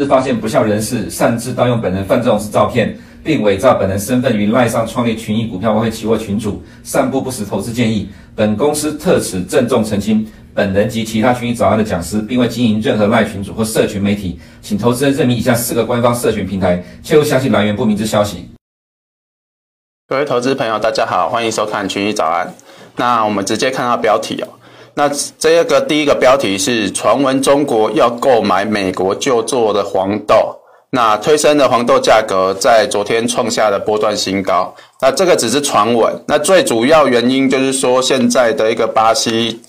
是发现不肖人士擅自盗用本人范仲式照片，并伪造本人身份于赖上创立群益股票外汇期货群组，散布不实投资建议。本公司特此郑重澄清，本人及其他群益早安的讲师，并未经营任何赖群组或社群媒体，请投资人认明以下四个官方社群平台，切勿相信来源不明之消息。各位投资朋友，大家好，欢迎收看群益早安。那我们直接看到标题哦。那这个第一个标题是传闻中国要购买美国就做的黄豆，那推升的黄豆价格在昨天创下了波段新高。那这个只是传闻，那最主要原因就是说现在的一个巴西，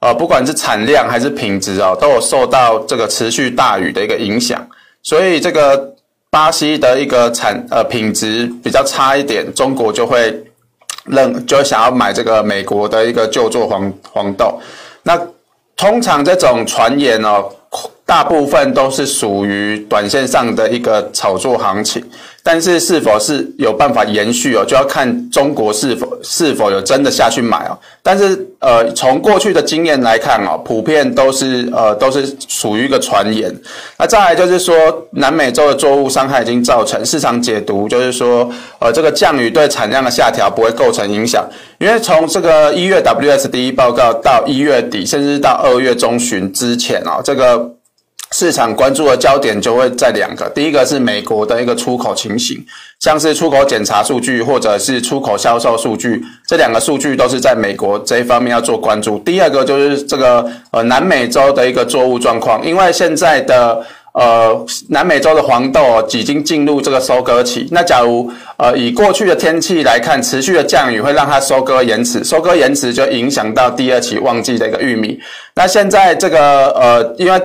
呃，不管是产量还是品质啊，都有受到这个持续大雨的一个影响，所以这个巴西的一个产呃品质比较差一点，中国就会。认就想要买这个美国的一个旧作黄黄豆，那通常这种传言哦，大部分都是属于短线上的一个炒作行情。但是是否是有办法延续哦，就要看中国是否是否有真的下去买哦。但是呃，从过去的经验来看哦，普遍都是呃都是属于一个传言。那再来就是说，南美洲的作物伤害已经造成，市场解读就是说，呃，这个降雨对产量的下调不会构成影响，因为从这个一月 W S D 报告到一月底，甚至到二月中旬之前哦，这个。市场关注的焦点就会在两个，第一个是美国的一个出口情形，像是出口检查数据或者是出口销售数据，这两个数据都是在美国这一方面要做关注。第二个就是这个呃南美洲的一个作物状况，因为现在的呃南美洲的黄豆已经进入这个收割期，那假如呃以过去的天气来看，持续的降雨会让它收割延迟，收割延迟就影响到第二期旺季的一个玉米。那现在这个呃因为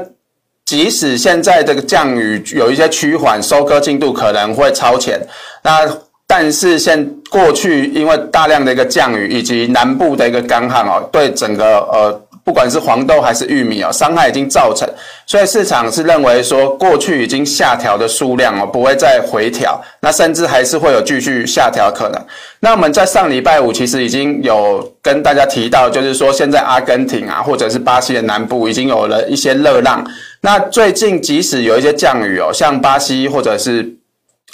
即使现在这个降雨有一些趋缓，收割进度可能会超前，那但是现过去因为大量的一个降雨以及南部的一个干旱哦，对整个呃。不管是黄豆还是玉米哦，伤害已经造成，所以市场是认为说，过去已经下调的数量哦，不会再回调，那甚至还是会有继续下调可能。那我们在上礼拜五其实已经有跟大家提到，就是说现在阿根廷啊，或者是巴西的南部已经有了一些热浪。那最近即使有一些降雨哦，像巴西或者是。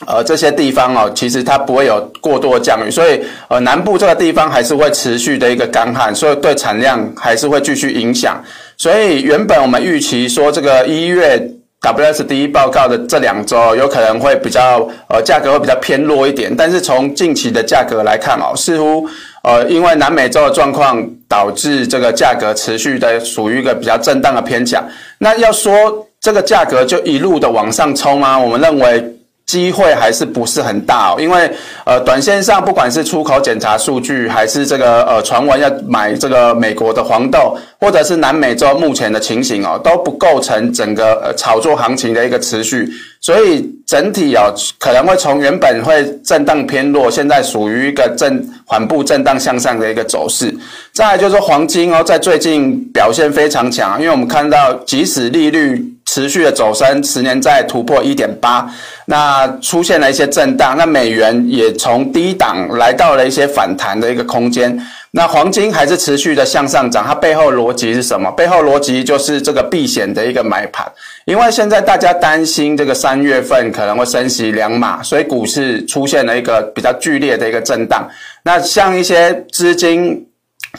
呃，这些地方哦，其实它不会有过多的降雨，所以呃，南部这个地方还是会持续的一个干旱，所以对产量还是会继续影响。所以原本我们预期说，这个一月 WSD 报告的这两周有可能会比较呃价格会比较偏弱一点，但是从近期的价格来看哦，似乎呃因为南美洲的状况导致这个价格持续的属于一个比较震荡的偏强。那要说这个价格就一路的往上冲吗？我们认为。机会还是不是很大哦，因为呃，短线上不管是出口检查数据，还是这个呃传闻要买这个美国的黄豆，或者是南美洲目前的情形哦，都不构成整个呃炒作行情的一个持续，所以整体哦可能会从原本会震荡偏弱，现在属于一个正缓步震荡向上的一个走势。再来就是说黄金哦，在最近表现非常强，因为我们看到即使利率。持续的走升，十年债突破一点八，那出现了一些震荡，那美元也从低档来到了一些反弹的一个空间，那黄金还是持续的向上涨，它背后逻辑是什么？背后逻辑就是这个避险的一个买盘，因为现在大家担心这个三月份可能会升息两码，所以股市出现了一个比较剧烈的一个震荡，那像一些资金。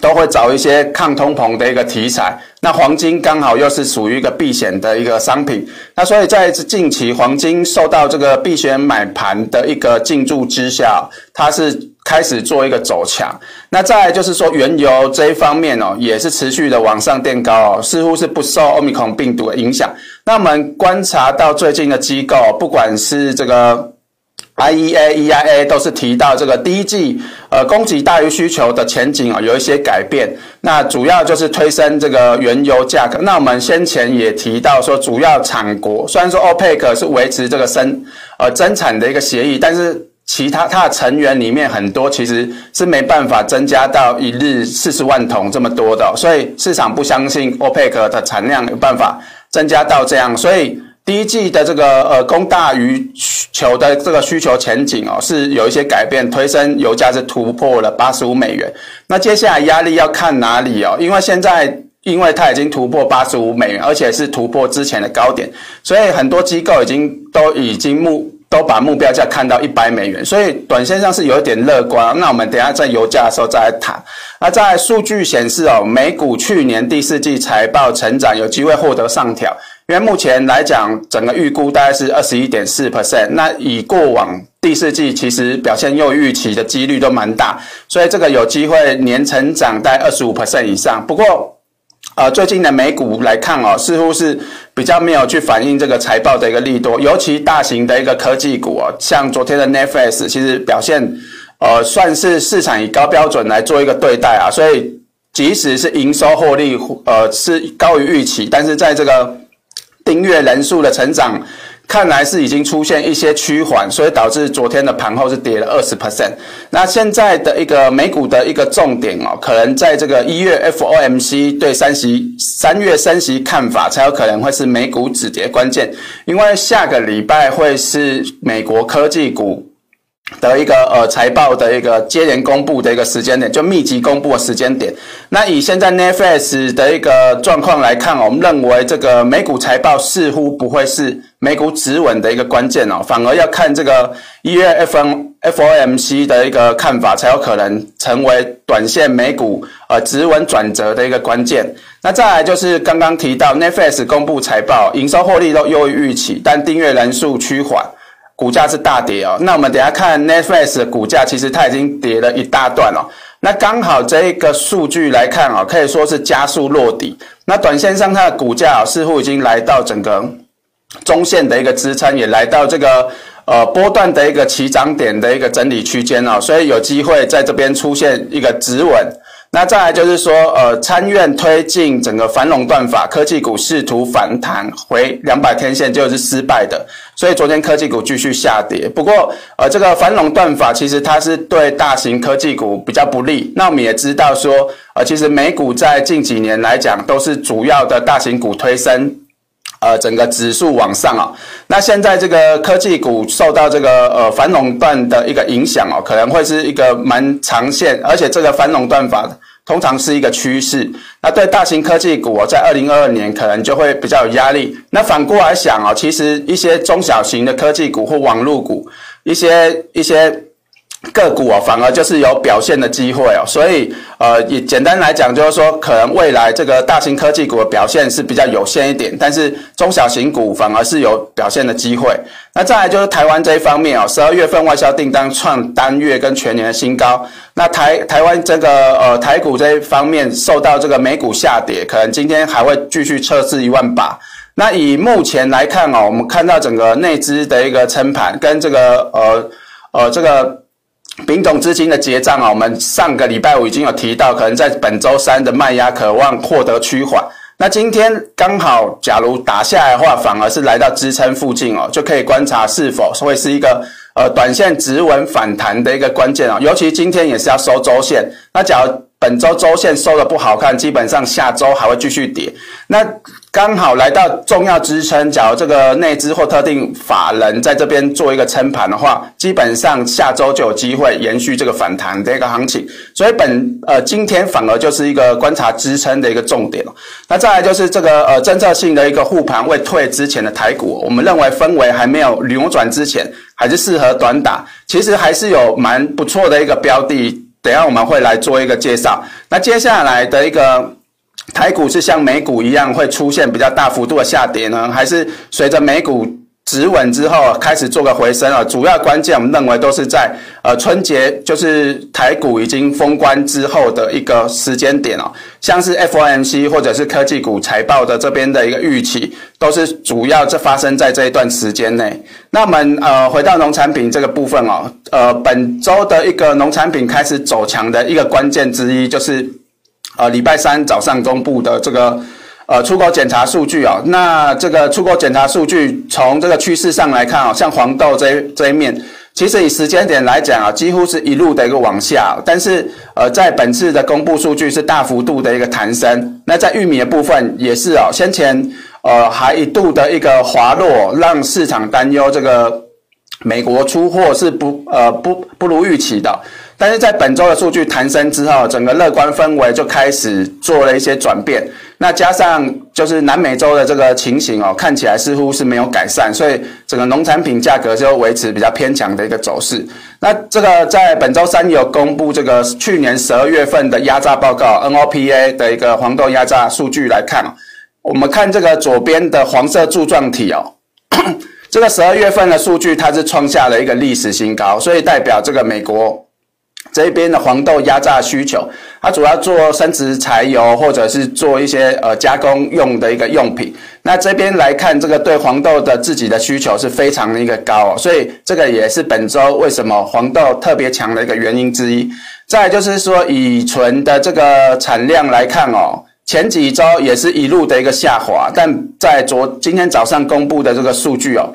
都会找一些抗通膨的一个题材，那黄金刚好又是属于一个避险的一个商品，那所以在近期黄金受到这个避险买盘的一个进驻之下，它是开始做一个走强。那再就是说原油这一方面哦，也是持续的往上垫高哦，似乎是不受欧米孔病毒的影响。那我们观察到最近的机构，不管是这个。IEA、EIA 都是提到这个第一季，呃，供给大于需求的前景啊，有一些改变。那主要就是推升这个原油价格。那我们先前也提到说，主要产国虽然说 OPEC 是维持这个生呃增产的一个协议，但是其他它的成员里面很多其实是没办法增加到一日四十万桶这么多的，所以市场不相信 OPEC 的产量有办法增加到这样，所以。第一季的这个呃供大于需求的这个需求前景哦，是有一些改变，推升油价是突破了八十五美元。那接下来压力要看哪里哦？因为现在因为它已经突破八十五美元，而且是突破之前的高点，所以很多机构已经都已经目都把目标价看到一百美元，所以短线上是有一点乐观。那我们等下在油价的时候再来谈。那在数据显示哦，美股去年第四季财报成长有机会获得上调，因为目前来讲整个预估大概是二十一点四 percent。那以过往第四季其实表现又预期的几率都蛮大，所以这个有机会年成长在二十五 percent 以上。不过，呃，最近的美股来看哦，似乎是比较没有去反映这个财报的一个利多，尤其大型的一个科技股哦，像昨天的 Netflix，其实表现呃算是市场以高标准来做一个对待啊，所以即使是营收获利呃是高于预期，但是在这个订阅人数的成长。看来是已经出现一些趋缓，所以导致昨天的盘后是跌了二十 percent。那现在的一个美股的一个重点哦，可能在这个一月 FOMC 对三息三月升息看法，才有可能会是美股止跌关键。因为下个礼拜会是美国科技股。的一个呃财报的一个接连公布的一个时间点，就密集公布的时间点。那以现在 Netflix 的一个状况来看，我们认为这个美股财报似乎不会是美股止稳的一个关键哦，反而要看这个一月 FOMC 的一个看法，才有可能成为短线美股呃止稳转折的一个关键。那再来就是刚刚提到 Netflix 公布财报，营收获利都优于预期，但订阅人数趋缓。股价是大跌哦，那我们等下看 Netflix 的股价，其实它已经跌了一大段了。那刚好这一个数据来看啊，可以说是加速落底。那短线上它的股价似乎已经来到整个中线的一个支撑，也来到这个呃波段的一个起涨点的一个整理区间哦，所以有机会在这边出现一个止稳。那再来就是说，呃，参院推进整个反垄断法，科技股试图反弹回两百天线就是失败的，所以昨天科技股继续下跌。不过，呃，这个反垄断法其实它是对大型科技股比较不利。那我们也知道说，呃，其实美股在近几年来讲都是主要的大型股推升。呃，整个指数往上啊、那现在这个科技股受到这个呃反垄断的一个影响哦，可能会是一个蛮长线，而且这个反垄断法通常是一个趋势，那对大型科技股哦，在二零二二年可能就会比较有压力。那反过来想哦，其实一些中小型的科技股或网络股，一些一些。个股哦，反而就是有表现的机会哦，所以呃，也简单来讲，就是说可能未来这个大型科技股的表现是比较有限一点，但是中小型股反而是有表现的机会。那再来就是台湾这一方面哦，十二月份外销订单创单月跟全年的新高。那台台湾这个呃台股这一方面受到这个美股下跌，可能今天还会继续测试一万八。那以目前来看哦，我们看到整个内资的一个撑盘跟这个呃呃这个。丙种资金的结账啊，我们上个礼拜五已经有提到，可能在本周三的卖压渴望获得趋缓。那今天刚好，假如打下来的话，反而是来到支撑附近哦，就可以观察是否会是一个呃短线止稳反弹的一个关键哦。尤其今天也是要收周线，那假如本周周线收的不好看，基本上下周还会继续跌。那刚好来到重要支撑，假如这个内资或特定法人在这边做一个撑盘的话，基本上下周就有机会延续这个反弹的一个行情。所以本呃今天反而就是一个观察支撑的一个重点。那再来就是这个呃政策性的一个护盘未退之前的台股，我们认为氛围还没有扭转之前，还是适合短打。其实还是有蛮不错的一个标的。等下我们会来做一个介绍。那接下来的一个台股是像美股一样会出现比较大幅度的下跌呢，还是随着美股止稳之后开始做个回升啊？主要关键我们认为都是在呃春节，就是台股已经封关之后的一个时间点哦。像是 FOMC 或者是科技股财报的这边的一个预期，都是主要这发生在这一段时间内。那我们呃回到农产品这个部分哦，呃本周的一个农产品开始走强的一个关键之一就是。呃，礼拜三早上公布的这个呃出口检查数据啊、那这个出口检查数据从这个趋势上来看啊、像黄豆这一这一面，其实以时间点来讲啊，几乎是一路的一个往下，但是呃在本次的公布数据是大幅度的一个弹升。那在玉米的部分也是啊、先前呃还一度的一个滑落，让市场担忧这个美国出货是不呃不不如预期的。但是在本周的数据弹升之后，整个乐观氛围就开始做了一些转变。那加上就是南美洲的这个情形哦，看起来似乎是没有改善，所以整个农产品价格就维持比较偏强的一个走势。那这个在本周三有公布这个去年十二月份的压榨报告，NOPA 的一个黄豆压榨数据来看，我们看这个左边的黄色柱状体哦，这个十二月份的数据它是创下了一个历史新高，所以代表这个美国。这边的黄豆压榨需求，它主要做生质柴油，或者是做一些呃加工用的一个用品。那这边来看，这个对黄豆的自己的需求是非常的一个高哦，所以这个也是本周为什么黄豆特别强的一个原因之一。再就是说，乙醇的这个产量来看哦，前几周也是一路的一个下滑，但在昨今天早上公布的这个数据哦。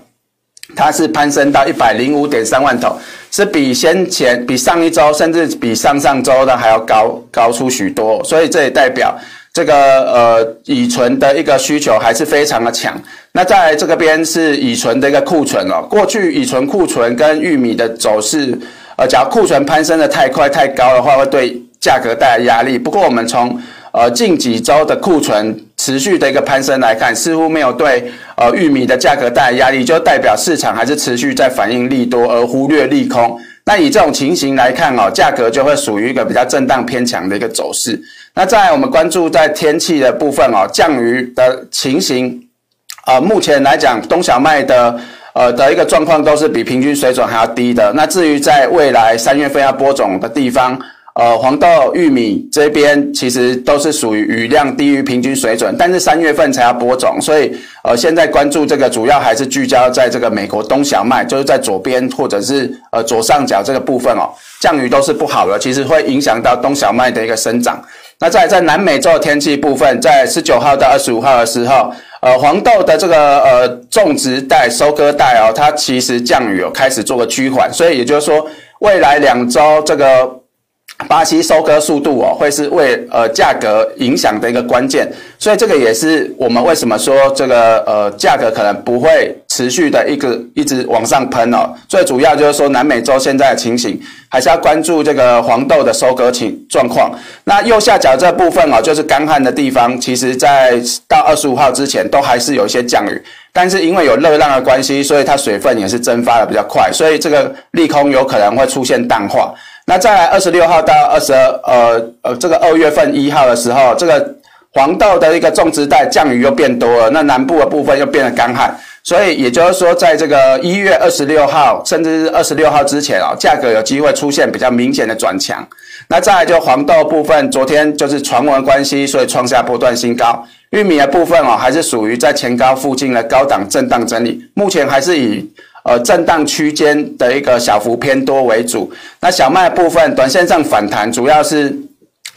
它是攀升到一百零五点三万桶，是比先前、比上一周，甚至比上上周的还要高高出许多，所以这也代表这个呃乙醇的一个需求还是非常的强。那在这个边是乙醇的一个库存哦，过去乙醇库存跟玉米的走势，呃，假如库存攀升的太快太高的话，会对价格带来压力。不过我们从呃近几周的库存。持续的一个攀升来看，似乎没有对呃玉米的价格带来压力，就代表市场还是持续在反映利多而忽略利空。那以这种情形来看哦，价格就会属于一个比较震荡偏强的一个走势。那在我们关注在天气的部分哦，降雨的情形，呃，目前来讲冬小麦的呃的一个状况都是比平均水准还要低的。那至于在未来三月份要播种的地方。呃，黄豆、玉米这边其实都是属于雨量低于平均水准，但是三月份才要播种，所以呃，现在关注这个主要还是聚焦在这个美国冬小麦，就是在左边或者是呃左上角这个部分哦，降雨都是不好的，其实会影响到冬小麦的一个生长。那在在南美洲的天气部分，在十九号到二十五号的时候，呃，黄豆的这个呃种植带、收割带哦，它其实降雨有开始做个趋缓，所以也就是说，未来两周这个。巴西收割速度哦，会是为呃价格影响的一个关键，所以这个也是我们为什么说这个呃价格可能不会持续的一个一直往上喷哦。最主要就是说南美洲现在的情形，还是要关注这个黄豆的收割情状况。那右下角这部分哦，就是干旱的地方，其实在到二十五号之前都还是有一些降雨，但是因为有热浪的关系，所以它水分也是蒸发的比较快，所以这个利空有可能会出现淡化。那再来二十六号到二十二，呃呃，这个二月份一号的时候，这个黄豆的一个种植带降雨又变多了，那南部的部分又变得干旱，所以也就是说，在这个一月二十六号甚至是二十六号之前啊，价格有机会出现比较明显的转强。那再来就黄豆部分，昨天就是传闻关系，所以创下波段新高。玉米的部分哦，还是属于在前高附近的高档震荡整理，目前还是以。呃，震荡区间的一个小幅偏多为主。那小麦部分，短线上反弹，主要是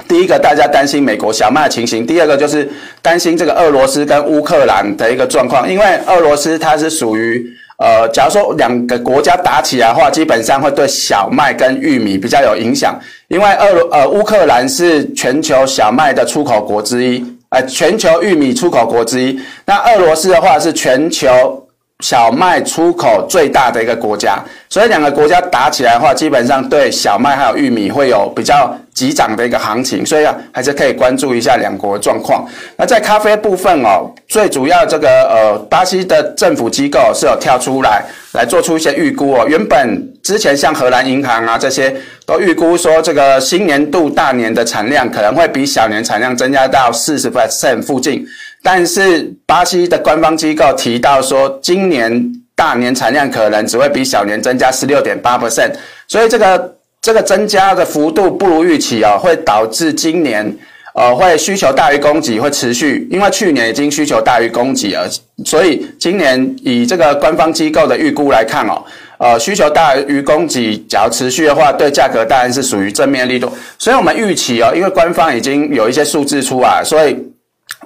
第一个大家担心美国小麦的情形，第二个就是担心这个俄罗斯跟乌克兰的一个状况。因为俄罗斯它是属于呃，假如说两个国家打起来的话，基本上会对小麦跟玉米比较有影响。因为俄罗呃乌克兰是全球小麦的出口国之一，呃，全球玉米出口国之一。那俄罗斯的话是全球。小麦出口最大的一个国家，所以两个国家打起来的话，基本上对小麦还有玉米会有比较急涨的一个行情，所以啊，还是可以关注一下两国的状况。那在咖啡部分哦，最主要这个呃，巴西的政府机构是有跳出来来做出一些预估哦。原本之前像荷兰银行啊这些都预估说，这个新年度大年的产量可能会比小年产量增加到四十 percent 附近。但是巴西的官方机构提到说，今年大年产量可能只会比小年增加十六点八 percent，所以这个这个增加的幅度不如预期哦，会导致今年呃会需求大于供给会持续，因为去年已经需求大于供给了，所以今年以这个官方机构的预估来看哦，呃需求大于供给，只要持续的话，对价格当然是属于正面力度，所以我们预期哦，因为官方已经有一些数字出来，所以。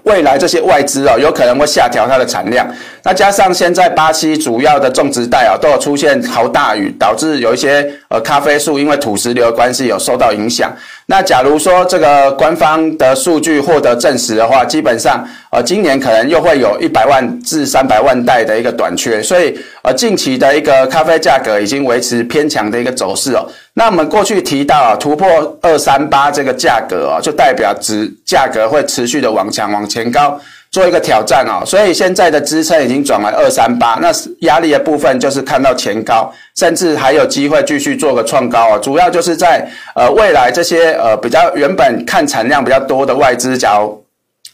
未来这些外资哦，有可能会下调它的产量。那加上现在巴西主要的种植带啊，都有出现好大雨，导致有一些呃咖啡树因为土石流的关系有受到影响。那假如说这个官方的数据获得证实的话，基本上呃今年可能又会有一百万至三百万袋的一个短缺，所以呃近期的一个咖啡价格已经维持偏强的一个走势哦。那我们过去提到啊，突破二三八这个价格哦，就代表指价格会持续的往强往前高。做一个挑战哦，所以现在的支撑已经转为二三八，那压力的部分就是看到前高，甚至还有机会继续做个创高哦。主要就是在呃未来这些呃比较原本看产量比较多的外资，假如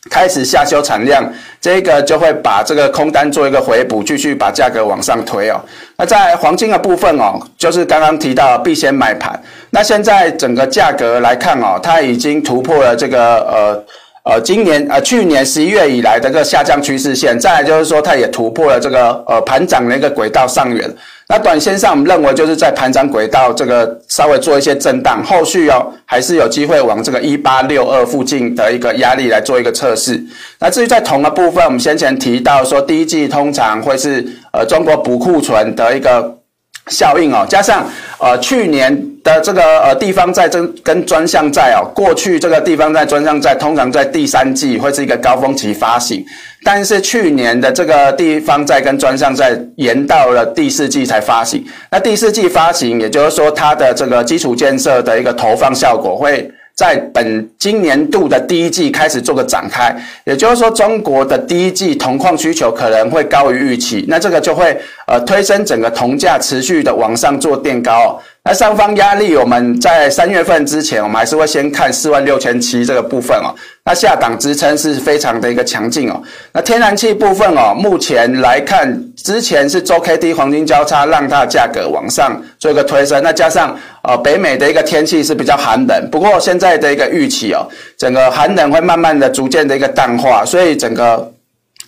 开始下修产量，这个就会把这个空单做一个回补，继续把价格往上推哦。那在黄金的部分哦，就是刚刚提到必先买盘，那现在整个价格来看哦，它已经突破了这个呃。呃，今年呃，去年十一月以来的这个下降趋势线，再来就是说，它也突破了这个呃盘涨的一个轨道上缘。那短线上，我们认为就是在盘涨轨道这个稍微做一些震荡，后续哦还是有机会往这个一八六二附近的一个压力来做一个测试。那至于在铜的部分，我们先前提到说，第一季通常会是呃中国补库存的一个效应哦，加上呃去年。的这个呃地方债跟跟专项债哦，过去这个地方债专项债通常在第三季会是一个高峰期发行，但是去年的这个地方债跟专项债延到了第四季才发行。那第四季发行，也就是说它的这个基础建设的一个投放效果会在本今年度的第一季开始做个展开，也就是说中国的第一季铜矿需求可能会高于预期，那这个就会呃推升整个铜价持续的往上做垫高。那上方压力，我们在三月份之前，我们还是会先看四万六千七这个部分哦。那下档支撑是非常的一个强劲哦。那天然气部分哦，目前来看，之前是周 K D 黄金交叉让它价格往上做一个推升，那加上呃北美的一个天气是比较寒冷，不过现在的一个预期哦，整个寒冷会慢慢的逐渐的一个淡化，所以整个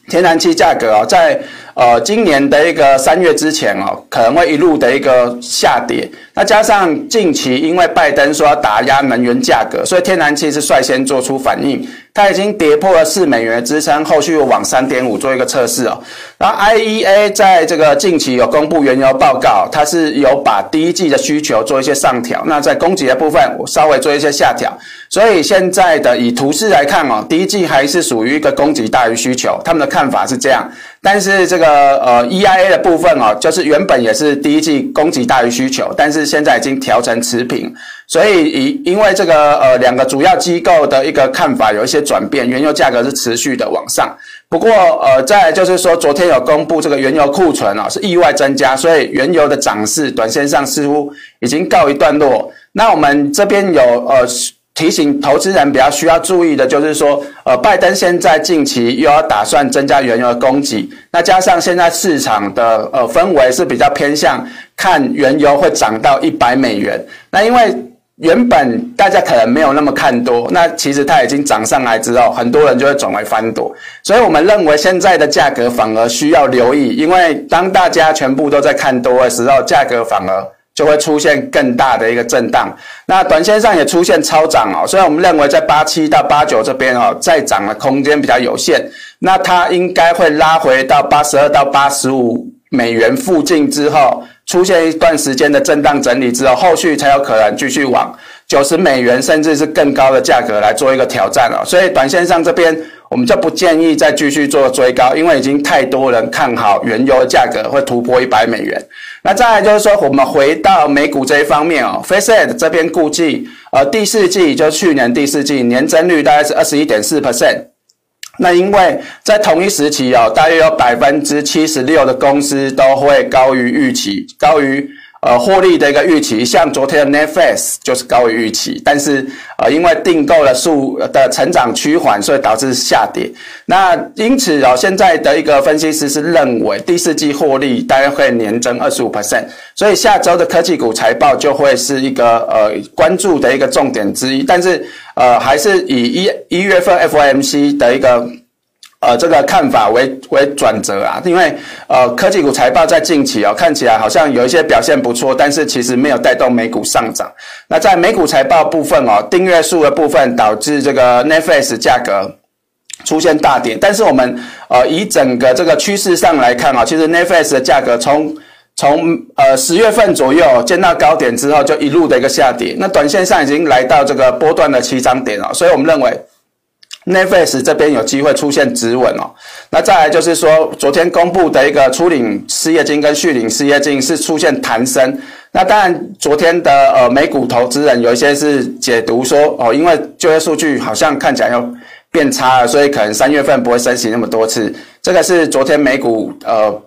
天然气价格啊，在呃今年的一个三月之前哦，可能会一路的一个下跌。那加上近期因为拜登说要打压能源价格，所以天然气是率先做出反应，它已经跌破了四美元的支撑，后续又往三点五做一个测试哦。然后 IEA 在这个近期有公布原油报告，它是有把第一季的需求做一些上调，那在供给的部分我稍微做一些下调，所以现在的以图示来看哦，第一季还是属于一个供给大于需求，他们的看法是这样。但是这个呃 EIA 的部分哦，就是原本也是第一季供给大于需求，但是现在已经调成持平，所以以因为这个呃两个主要机构的一个看法有一些转变，原油价格是持续的往上。不过呃再就是说，昨天有公布这个原油库存啊是意外增加，所以原油的涨势短线上似乎已经告一段落。那我们这边有呃。提醒投资人比较需要注意的，就是说，呃，拜登现在近期又要打算增加原油的供给，那加上现在市场的呃氛围是比较偏向看原油会涨到一百美元。那因为原本大家可能没有那么看多，那其实它已经涨上来之后，很多人就会转为翻多。所以我们认为现在的价格反而需要留意，因为当大家全部都在看多的时候，价格反而。就会出现更大的一个震荡，那短线上也出现超涨哦，所以我们认为在八七到八九这边哦，再涨的空间比较有限，那它应该会拉回到八十二到八十五美元附近之后，出现一段时间的震荡整理之后，后续才有可能继续往九十美元甚至是更高的价格来做一个挑战哦，所以短线上这边。我们就不建议再继续做追高，因为已经太多人看好原油价格会突破一百美元。那再来就是说，我们回到美股这一方面哦，FactSet 这边估计，呃，第四季就去年第四季年增率大概是二十一点四 percent。那因为在同一时期哦，大约有百分之七十六的公司都会高于预期，高于。呃，获利的一个预期，像昨天的 Netflix 就是高于预期，但是呃，因为订购的数的成长趋缓，所以导致下跌。那因此哦，现在的一个分析师是认为第四季获利大概会年增二十五 percent，所以下周的科技股财报就会是一个呃关注的一个重点之一。但是呃，还是以一一月份 FOMC 的一个。呃，这个看法为为转折啊，因为呃，科技股财报在近期哦，看起来好像有一些表现不错，但是其实没有带动美股上涨。那在美股财报部分哦，订阅数的部分导致这个 Netflix 价格出现大跌，但是我们呃以整个这个趋势上来看啊，其实 Netflix 的价格从从呃十月份左右见到高点之后，就一路的一个下跌。那短线上已经来到这个波段的起涨点了，所以我们认为 Netflix 这边有机会出现止稳哦。那再来就是说，昨天公布的一个初领失业金跟续领失业金是出现弹升。那当然，昨天的呃美股投资人有一些是解读说哦，因为就业数据好像看起来要变差了，所以可能三月份不会升息那么多次。这个是昨天美股呃。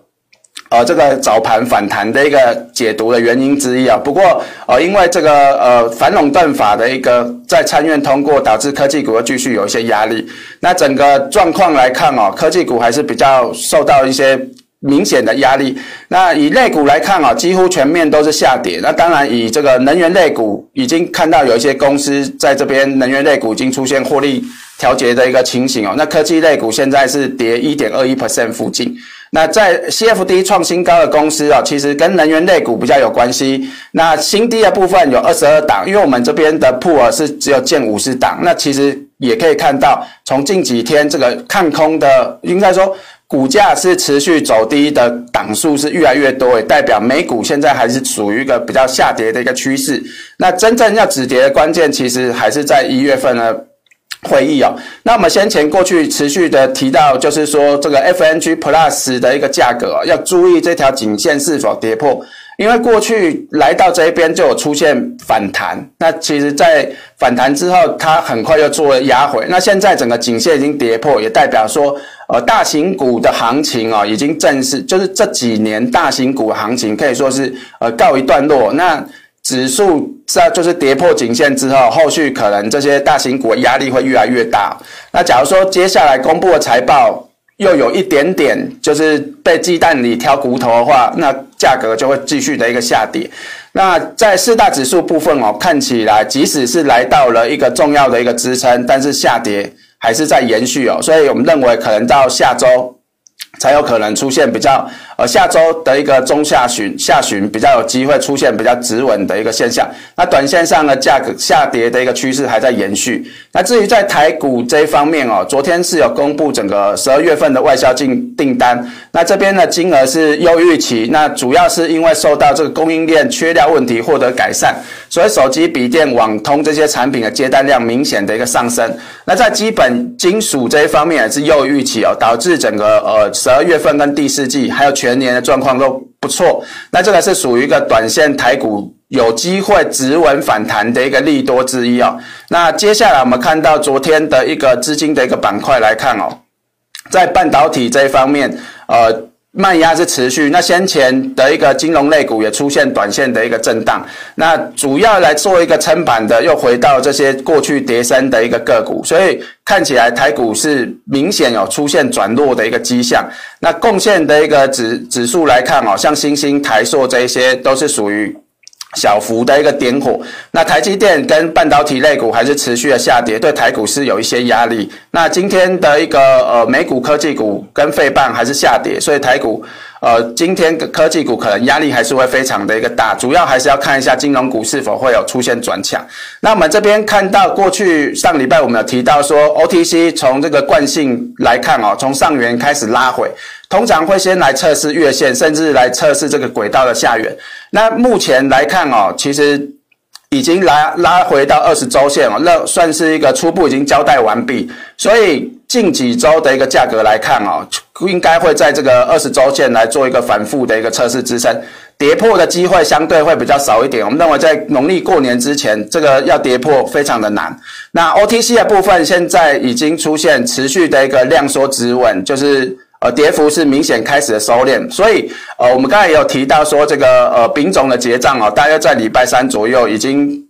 呃，这个早盘反弹的一个解读的原因之一啊。不过，呃，因为这个呃反垄断法的一个在参院通过，导致科技股继续有一些压力。那整个状况来看哦，科技股还是比较受到一些明显的压力。那以类股来看啊，几乎全面都是下跌。那当然，以这个能源类股，已经看到有一些公司在这边能源类股已经出现获利调节的一个情形哦。那科技类股现在是跌一点二一 percent 附近。那在 CFD 创新高的公司啊，其实跟能源类股比较有关系。那新低的部分有二十二档，因为我们这边的 pool 是只有建五十档。那其实也可以看到，从近几天这个看空的，应该说股价是持续走低的档数是越来越多，也代表美股现在还是属于一个比较下跌的一个趋势。那真正要止跌的关键，其实还是在一月份呢。会议哦，那我们先前过去持续的提到，就是说这个 FNG Plus 的一个价格，要注意这条颈线是否跌破，因为过去来到这一边就有出现反弹，那其实在反弹之后，它很快又做了压回，那现在整个颈线已经跌破，也代表说，呃，大型股的行情哦，已经正式就是这几年大型股行情可以说是呃告一段落，那。指数在就是跌破颈线之后，后续可能这些大型股的压力会越来越大。那假如说接下来公布的财报又有一点点就是被鸡蛋里挑骨头的话，那价格就会继续的一个下跌。那在四大指数部分哦，看起来即使是来到了一个重要的一个支撑，但是下跌还是在延续哦。所以我们认为可能到下周才有可能出现比较。呃下周的一个中下旬、下旬比较有机会出现比较止稳的一个现象。那短线上的价格下跌的一个趋势还在延续。那至于在台股这一方面哦，昨天是有公布整个十二月份的外销进订单。那这边的金额是优预期。那主要是因为受到这个供应链缺料问题获得改善，所以手机、笔电、网通这些产品的接单量明显的一个上升。那在基本金属这一方面也是优预期哦，导致整个呃十二月份跟第四季还有全。全年的状况都不错，那这个是属于一个短线台股有机会止稳反弹的一个利多之一啊。那接下来我们看到昨天的一个资金的一个板块来看哦，在半导体这一方面，呃。慢压是持续，那先前的一个金融类股也出现短线的一个震荡，那主要来做一个撑板的，又回到这些过去跌升的一个个股，所以看起来台股是明显有出现转弱的一个迹象。那贡献的一个指指数来看哦，像新兴、台硕这一些都是属于。小幅的一个点火，那台积电跟半导体类股还是持续的下跌，对台股是有一些压力。那今天的一个呃美股科技股跟费半还是下跌，所以台股。呃，今天科技股可能压力还是会非常的一个大，主要还是要看一下金融股是否会有出现转强。那我们这边看到过去上礼拜我们有提到说，OTC 从这个惯性来看哦，从上缘开始拉回，通常会先来测试月线，甚至来测试这个轨道的下缘。那目前来看哦，其实已经拉拉回到二十周线哦，那算是一个初步已经交代完毕，所以。近几周的一个价格来看哦，应该会在这个二十周线来做一个反复的一个测试支撑，跌破的机会相对会比较少一点。我们认为在农历过年之前，这个要跌破非常的难。那 OTC 的部分现在已经出现持续的一个量缩止稳，就是呃跌幅是明显开始收敛。所以呃我们刚才也有提到说这个呃丙种的结账哦，大约在礼拜三左右已经。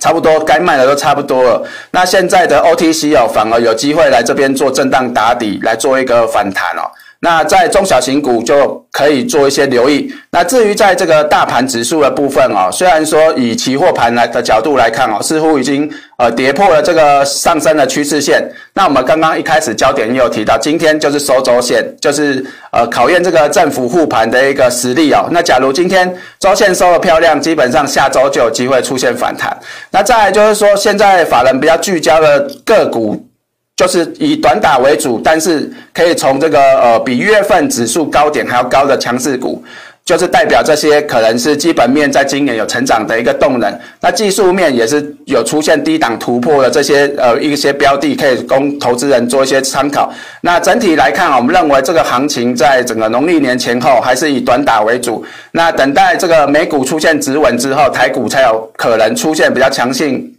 差不多该卖的都差不多了，那现在的 OTC 哦，反而有机会来这边做震荡打底，来做一个反弹哦。那在中小型股就可以做一些留意。那至于在这个大盘指数的部分哦，虽然说以期货盘来的角度来看哦，似乎已经呃跌破了这个上升的趋势线。那我们刚刚一开始焦点也有提到，今天就是收周线，就是呃考验这个政府护盘的一个实力哦。那假如今天周线收的漂亮，基本上下周就有机会出现反弹。那再来就是说，现在法人比较聚焦的个股。就是以短打为主，但是可以从这个呃比月份指数高点还要高的强势股，就是代表这些可能是基本面在今年有成长的一个动能。那技术面也是有出现低档突破的这些呃一些标的，可以供投资人做一些参考。那整体来看，我们认为这个行情在整个农历年前后还是以短打为主。那等待这个美股出现止稳之后，台股才有可能出现比较强性。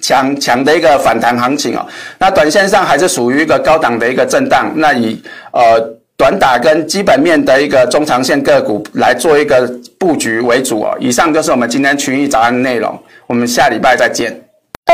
强强的一个反弹行情哦，那短线上还是属于一个高档的一个震荡，那以呃短打跟基本面的一个中长线个股来做一个布局为主哦。以上就是我们今天群益早安的内容，我们下礼拜再见。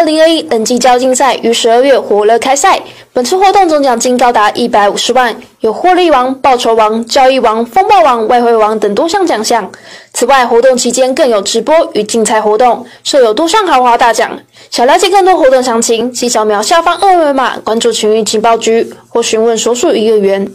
二零二一等级交竞赛于十二月火热开赛，本次活动总奖金高达一百五十万，有获利王、报酬王、交易王、风暴王、外汇王等多项奖项。此外，活动期间更有直播与竞猜活动，设有多项豪华大奖。想了解更多活动详情，请扫描下方二维码关注群益情报局或询问所属营业员。